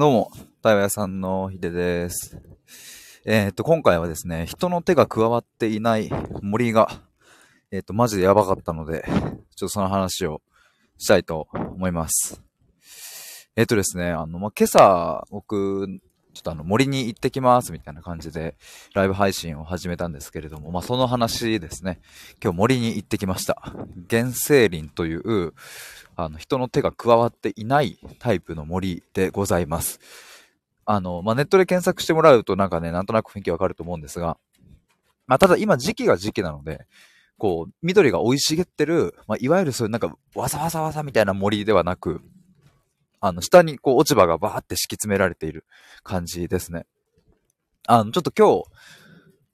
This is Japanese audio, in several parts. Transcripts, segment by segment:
どうも、対話屋さんのひでです。えー、っと、今回はですね、人の手が加わっていない森が、えー、っと、マジでやばかったので、ちょっとその話をしたいと思います。えー、っとですね、あの、まあ、今朝、僕、ちょっとあの、森に行ってきますみたいな感じで、ライブ配信を始めたんですけれども、まあ、その話ですね。今日森に行ってきました。原生林という、あの、人の手が加わっていないタイプの森でございます。あの、まあ、ネットで検索してもらうとなんかね、なんとなく雰囲気わかると思うんですが、まあ、ただ今時期が時期なので、こう、緑が生い茂ってる、まあ、いわゆるそういうなんか、わさわさわさみたいな森ではなく、あの、下にこう落ち葉がバーって敷き詰められている感じですね。あの、ちょっと今日、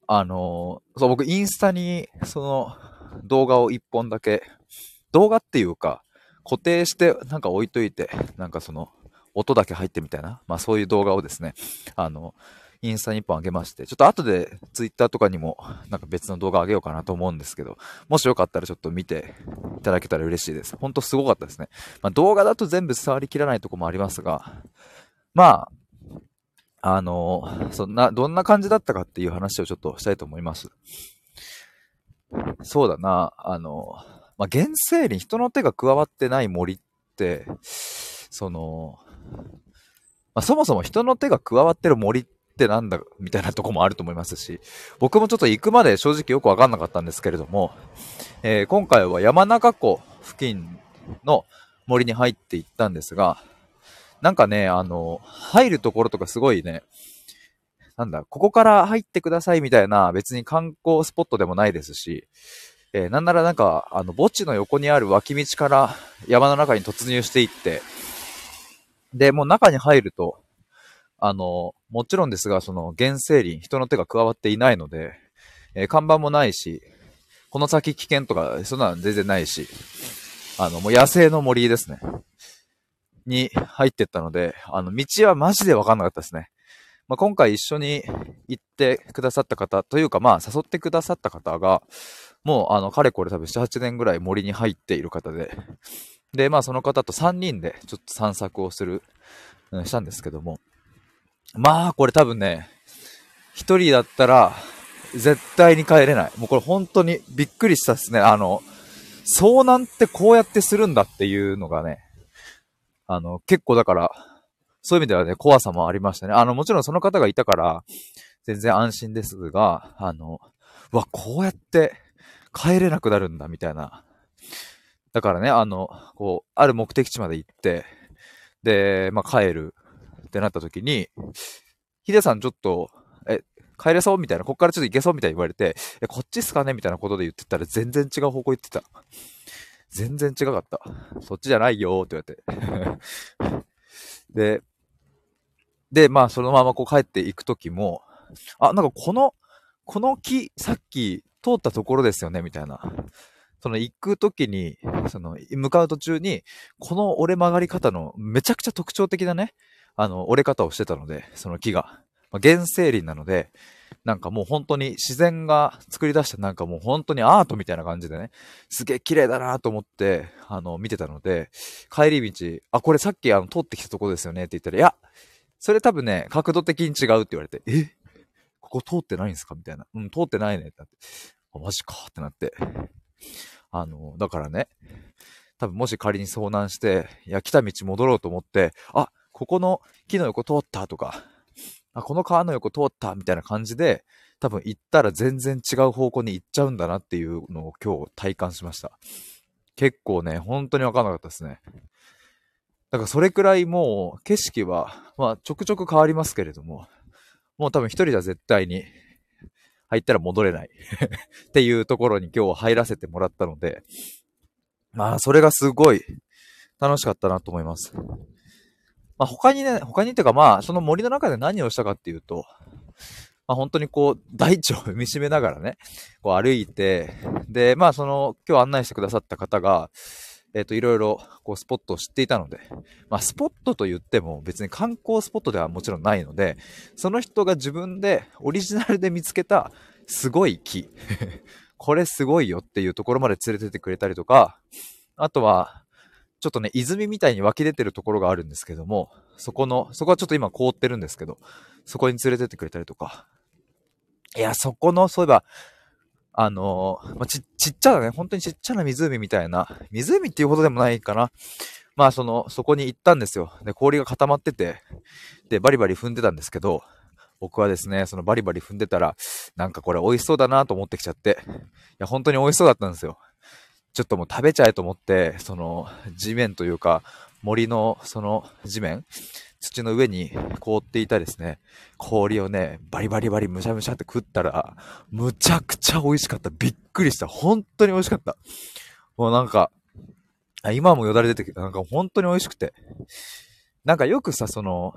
あのそう、僕インスタに、その、動画を一本だけ、動画っていうか、固定してなんか置いといて、なんかその、音だけ入ってみたいな、まあそういう動画をですね、あの、インスタに一本あげまして、ちょっと後でツイッターとかにもなんか別の動画あげようかなと思うんですけど、もしよかったらちょっと見ていただけたら嬉しいです。ほんとすごかったですね。まあ動画だと全部伝わりきらないとこもありますが、まあ、あの、そんな、どんな感じだったかっていう話をちょっとしたいと思います。そうだな、あの、まあ、原生林、人の手が加わってない森って、その、まあ、そもそも人の手が加わってる森っってなんだ、みたいなとこもあると思いますし、僕もちょっと行くまで正直よくわかんなかったんですけれども、えー、今回は山中湖付近の森に入っていったんですが、なんかね、あの、入るところとかすごいね、なんだ、ここから入ってくださいみたいな別に観光スポットでもないですし、えー、なんならなんか、あの、墓地の横にある脇道から山の中に突入していって、で、もう中に入ると、あの、もちろんですが、その原生林、人の手が加わっていないので、えー、看板もないし、この先危険とか、そんなの全然ないし、あの、もう野生の森ですね。に入ってったので、あの、道はマジでわかんなかったですね。まあ、今回一緒に行ってくださった方というか、まあ、誘ってくださった方が、もう、あの、かれこれ多分7、8年ぐらい森に入っている方で、で、まあその方と3人でちょっと散策をする、うん、したんですけども、まあこれ多分ね、1人だったら絶対に帰れない。もうこれ本当にびっくりしたですね。あの、遭難ってこうやってするんだっていうのがね、あの、結構だから、そういう意味ではね、怖さもありましたね。あの、もちろんその方がいたから、全然安心ですが、あの、わ、こうやって帰れなくなるんだ、みたいな。だからね、あの、こう、ある目的地まで行って、で、まあ、帰るってなった時に、ヒデさんちょっと、え、帰れそうみたいな、こっからちょっと行けそうみたいに言われて、え、こっちっすかね？みたいなことで言ってたら全然違う方向行ってた。全然違かった。そっちじゃないよって言われて。で、で、まあ、そのままこう帰っていくときも、あ、なんかこの、この木、さっき通ったところですよね、みたいな。その行くときに、その向かう途中に、この折れ曲がり方のめちゃくちゃ特徴的なね、あの、折れ方をしてたので、その木が。まあ、原生林なので、なんかもう本当に自然が作り出したなんかもう本当にアートみたいな感じでね、すげえ綺麗だなと思って、あの、見てたので、帰り道、あ、これさっきあの、通ってきたとこですよねって言ったら、いや、それ多分ね、角度的に違うって言われて、え？ここ通ってないんですか？みたいな。うん、通ってないねってなって。あ、マジかってなって。あの、だからね、多分もし仮に遭難して、いや、来た道戻ろうと思って、あ、ここの木の横通ったとか、あ、この川の横通ったみたいな感じで、多分行ったら全然違う方向に行っちゃうんだなっていうのを今日体感しました。結構ね、本当にわかんなかったですね。だからそれくらいもう景色は、まあちょくちょく変わりますけれども、もう多分一人じゃ絶対に入ったら戻れない っていうところに今日入らせてもらったので、まあ、それがすごい楽しかったなと思います。まあ、他にね、他にっていうかまあ、その森の中で何をしたかっていうと、まあ、本当にこう、大地を踏みしめながらね、こう歩いて、で、まあ、その、今日案内してくださった方が、えっ、ー、と、いろいろ、こう、スポットを知っていたので、まあ、スポットと言っても別に観光スポットではもちろんないので、その人が自分で、オリジナルで見つけた、すごい木。これすごいよっていうところまで連れてってくれたりとか、あとは、ちょっとね、泉みたいに湧き出てるところがあるんですけども、そこの、そこはちょっと今凍ってるんですけど、そこに連れてってくれたりとか。いや、そこの、そういえば、あのー、まあ、ち、ちっちゃなね、本当にちっちゃな湖みたいな、湖っていうことでもないかな。まあ、その、そこに行ったんですよ。で、氷が固まってて、で、バリバリ踏んでたんですけど、僕はですね、そのバリバリ踏んでたら、なんかこれ美味しそうだなと思ってきちゃって、いや、本当に美味しそうだったんですよ。ちょっともう食べちゃえと思って、その、地面というか、森の、その、地面土の上に凍っていたですね、氷をね、バリバリバリむしゃむしゃって食ったら、むちゃくちゃ美味しかった。びっくりした。本当に美味しかった。もうなんか、今もよだれ出てきた。なんか本当に美味しくて。なんかよくさ、その、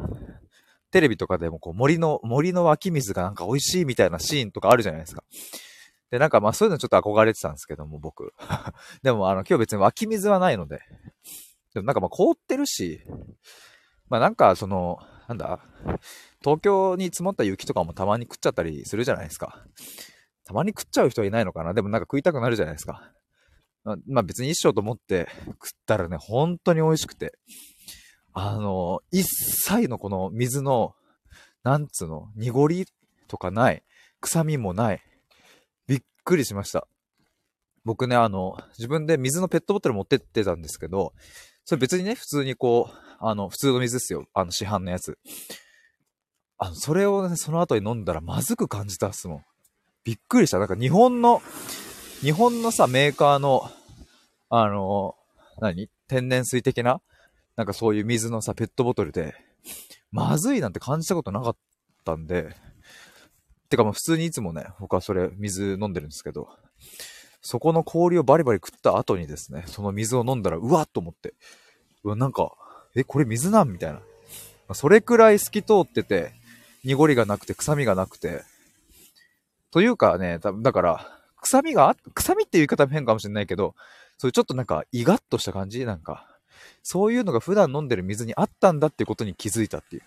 テレビとかでもこう森の、森の湧き水がなんか美味しいみたいなシーンとかあるじゃないですか。で、なんかまあそういうのちょっと憧れてたんですけども、僕。でもあの今日別に湧き水はないので。でもなんかまあ凍ってるし、まあなんかその、なんだ、東京に積もった雪とかもたまに食っちゃったりするじゃないですか。たまに食っちゃう人はいないのかな？でもなんか食いたくなるじゃないですか。まあ別に一生と思って食ったらね、本当に美味しくて。あの、一切のこの水の、なんつうの、濁りとかない。臭みもない。くりしました。僕ね、あの、自分で水のペットボトル持ってってたんですけど、それ別にね、普通にこう、あの、普通の水ですよ。あの、市販のやつ。あの、それをね、その後に飲んだらまずく感じたっすもん。びっくりした。なんか日本の、日本のさ、メーカーの、あの、何？天然水的な？なんかそういう水のさ、ペットボトルで、まずいなんて感じたことなかったんで、てかもう普通にいつもね、僕はそれ水飲んでるんですけど、そこの氷をバリバリ食った後にですね、その水を飲んだら、うわっと思って、うわ、なんか、え、これ水なんみたいな。それくらい透き通ってて、濁りがなくて、臭みがなくて。というかね、だから、臭みが、臭みっていう言い方変かもしれないけど、そういうちょっとなんか、イガッとした感じ？なんか、そういうのが普段飲んでる水にあったんだってことに気づいたっていう。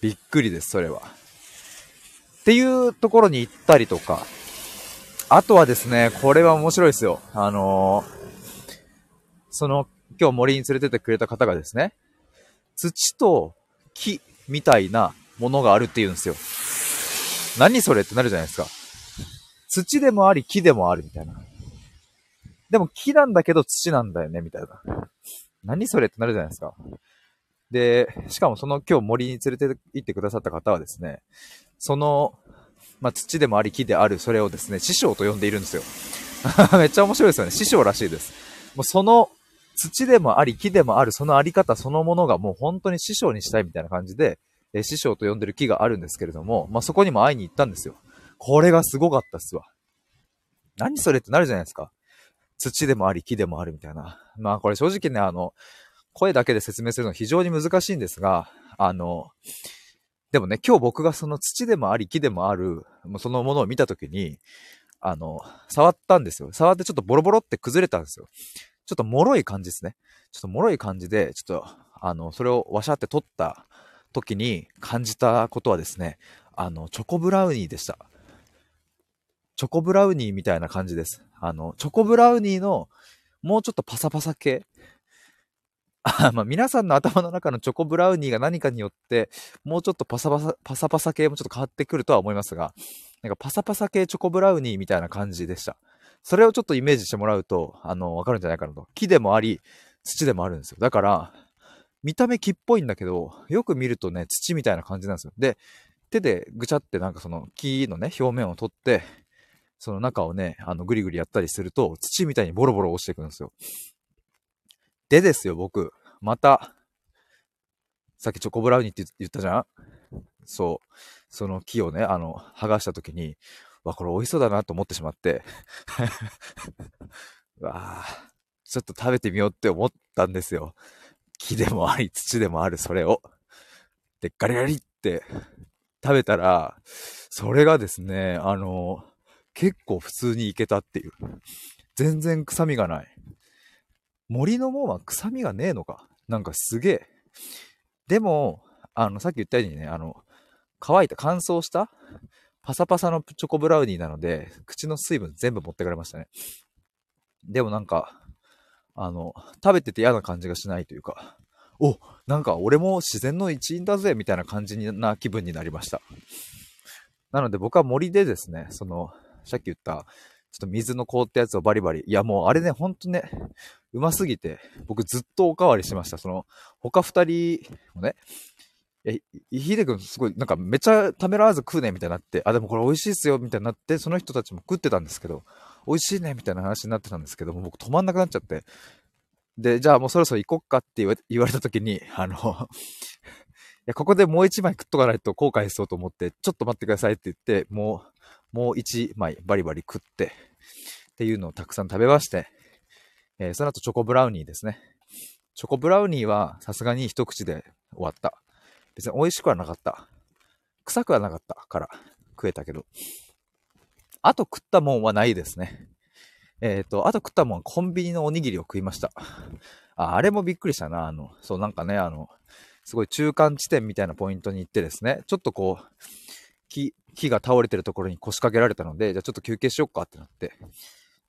びっくりです、それは。っていうところに行ったりとか、あとはですね、これは面白いですよ。あのー、その、今日森に連れてってくれた方がですね、土と木みたいなものがあるって言うんですよ。何それってなるじゃないですか。土でもあり木でもあるみたいな。でも木なんだけど土なんだよね、みたいな。何それってなるじゃないですか。で、しかもその今日森に連れて行ってくださった方はですね、その、まあ、土でもあり木であるそれをですね、師匠と呼んでいるんですよ。めっちゃ面白いですよね。師匠らしいです。もうその土でもあり木でもあるそのあり方そのものがもう本当に師匠にしたいみたいな感じで、え師匠と呼んでる木があるんですけれども、まあ、そこにも会いに行ったんですよ。これがすごかったっすわ。何それってなるじゃないですか。土でもあり木でもあるみたいな。まあこれ正直ね、あの、声だけで説明するの非常に難しいんですが、あの、でもね、今日僕がその土でもあり木でもある、もうそのものを見たときに、あの、触ったんですよ。触ってちょっとボロボロって崩れたんですよ。ちょっと脆い感じですね。ちょっと脆い感じで、ちょっと、あの、それをワシャって取った時に感じたことはですね、あの、チョコブラウニーでした。チョコブラウニーみたいな感じです。あの、チョコブラウニーのもうちょっとパサパサ系。まあ、皆さんの頭の中のチョコブラウニーが何かによって、もうちょっとパサパサ、パサパサ系もちょっと変わってくるとは思いますが、なんかパサパサ系チョコブラウニーみたいな感じでした。それをちょっとイメージしてもらうと、あの、わかるんじゃないかなと。木でもあり、土でもあるんですよ。だから、見た目木っぽいんだけど、よく見るとね、土みたいな感じなんですよ。で、手でぐちゃってなんかその木のね、表面を取って、その中をね、あの、ぐりぐりやったりすると、土みたいにボロボロ落ちていくんですよ。でですよ、僕。また、さっきチョコブラウニーって言ったじゃん？そう。その木をね、あの、剥がした時に、わ、これ美味しそうだなと思ってしまって、わあ、ちょっと食べてみようって思ったんですよ。木でもあり、土でもある、それを。で、ガリガリって食べたら、それがですね、あの、結構普通にいけたっていう。全然臭みがない。森の門は臭みがねえのか。なんかすげえ。でも、あの、さっき言ったようにね、あの、乾いた、乾燥したパサパサのチョコブラウニーなので、口の水分全部持ってかれましたね。でもなんか、あの、食べてて嫌な感じがしないというか、おなんか俺も自然の一員だぜ、みたいな感じな気分になりました。なので僕は森でですね、その、さっき言った、ちょっと水の凍ったやつをバリバリ。いやもうあれね、ほんとね、うますぎて、僕ずっとおかわりしました。その、他二人もね、え、ひでくんすごい、なんかめちゃためらわず食うね、みたいになって、あ、でもこれ美味しいっすよ、みたいになって、その人たちも食ってたんですけど、美味しいね、みたいな話になってたんですけども、僕止まんなくなっちゃって、で、じゃあもうそろそろ行こっかって言われた時に、あのや、ここでもう一枚食っとかないと後悔しそうと思って、ちょっと待ってくださいって言って、もう、もう一枚バリバリ食って、っていうのをたくさん食べまして、えー、その後チョコブラウニーですね。チョコブラウニーはさすがに一口で終わった。別に美味しくはなかった。臭くはなかったから食えたけど。あと食ったもんはないですね。えっ、ー、と、あと食ったもんはコンビニのおにぎりを食いました。あ、あれもびっくりしたな。あの、そうなんかね、あの、すごい中間地点みたいなポイントに行ってですね、ちょっとこう、木、木が倒れてるところに腰掛けられたので、じゃあちょっと休憩しよっかってなって、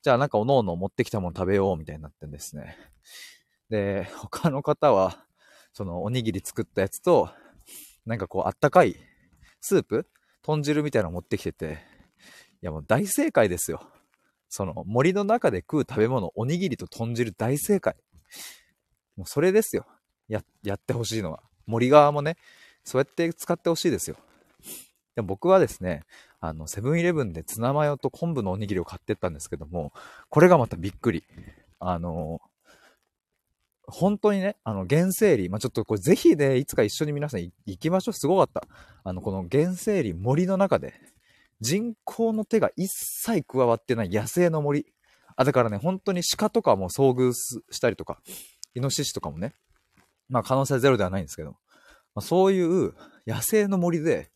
じゃあなんかおのおの持ってきたもの食べようみたいになってんですね。で、他の方は、そのおにぎり作ったやつと、なんかこうあったかいスープ豚汁みたいなの持ってきてて、いやもう大正解ですよ。その森の中で食う食べ物、おにぎりと豚汁大正解。もうそれですよ。や、やってほしいのは。森側もね、そうやって使ってほしいですよ。でも僕はですね、あの、セブンイレブンでツナマヨと昆布のおにぎりを買ってったんですけども、これがまたびっくり。あの、本当にね、あの、原生林、まあ、ちょっとこれぜひね、いつか一緒に皆さん行きましょう。すごかった。あの、この原生林、森の中で、人工の手が一切加わってない野生の森。あ、だからね、本当に鹿とかも遭遇したりとか、イノシシとかもね、まあ可能性ゼロではないんですけど、まあ、そういう野生の森で、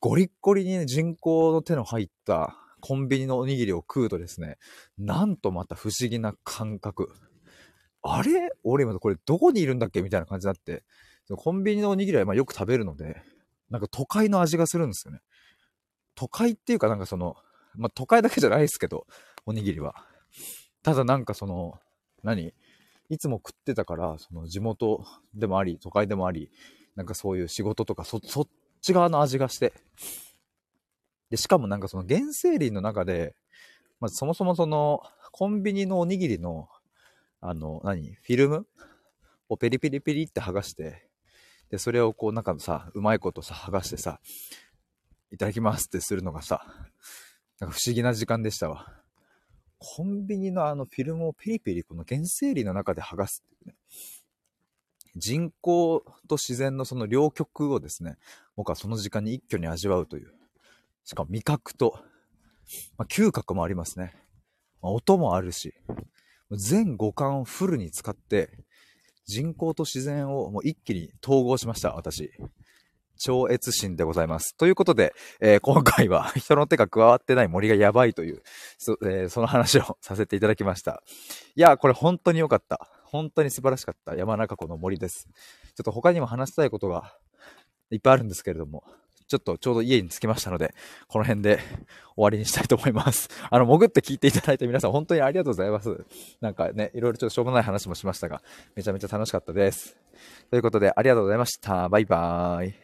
ゴリッゴリに、ね、人工の手の入ったコンビニのおにぎりを食うとですね、なんとまた不思議な感覚。あれ？俺今これどこにいるんだっけ？みたいな感じになって、コンビニのおにぎりはまよく食べるので、なんか都会の味がするんですよね。都会っていうかなんかその、まあ、都会だけじゃないですけど、おにぎりは。ただなんかその、何？いつも食ってたから、その地元でもあり、都会でもあり、なんかそういう仕事とかそ、そっち側の味がして。で、しかもなんかその原生林の中で、まずそもそもその、コンビニのおにぎりの、あの、何フィルム？をペリペリペリって剥がして、で、それをこうなんかさ、うまいことさ、剥がしてさ、いただきますってするのがさ、なんか不思議な時間でしたわ。コンビニのあのフィルムをペリペリこの原生林の中で剥がすっていうね。人工と自然のその両極をですね、僕はその時間に一挙に味わうという。しかも味覚と、まあ、嗅覚もありますね。まあ、音もあるし、全五感をフルに使って、人工と自然をもう一気に統合しました、私。超越心でございます。ということで、えー、今回は 人の手が加わってない森がやばいという、そ,、えー、その話をさせていただきました。いや、これ本当に良かった。本当に素晴らしかった山中湖の森です。ちょっと他にも話したいことがいっぱいあるんですけれども、ちょっとちょうど家に着きましたので、この辺で終わりにしたいと思います。あの、潜って聞いていただいた皆さん本当にありがとうございます。なんかね、いろいろちょっとしょうもない話もしましたが、めちゃめちゃ楽しかったです。ということで、ありがとうございました。バイバーイ。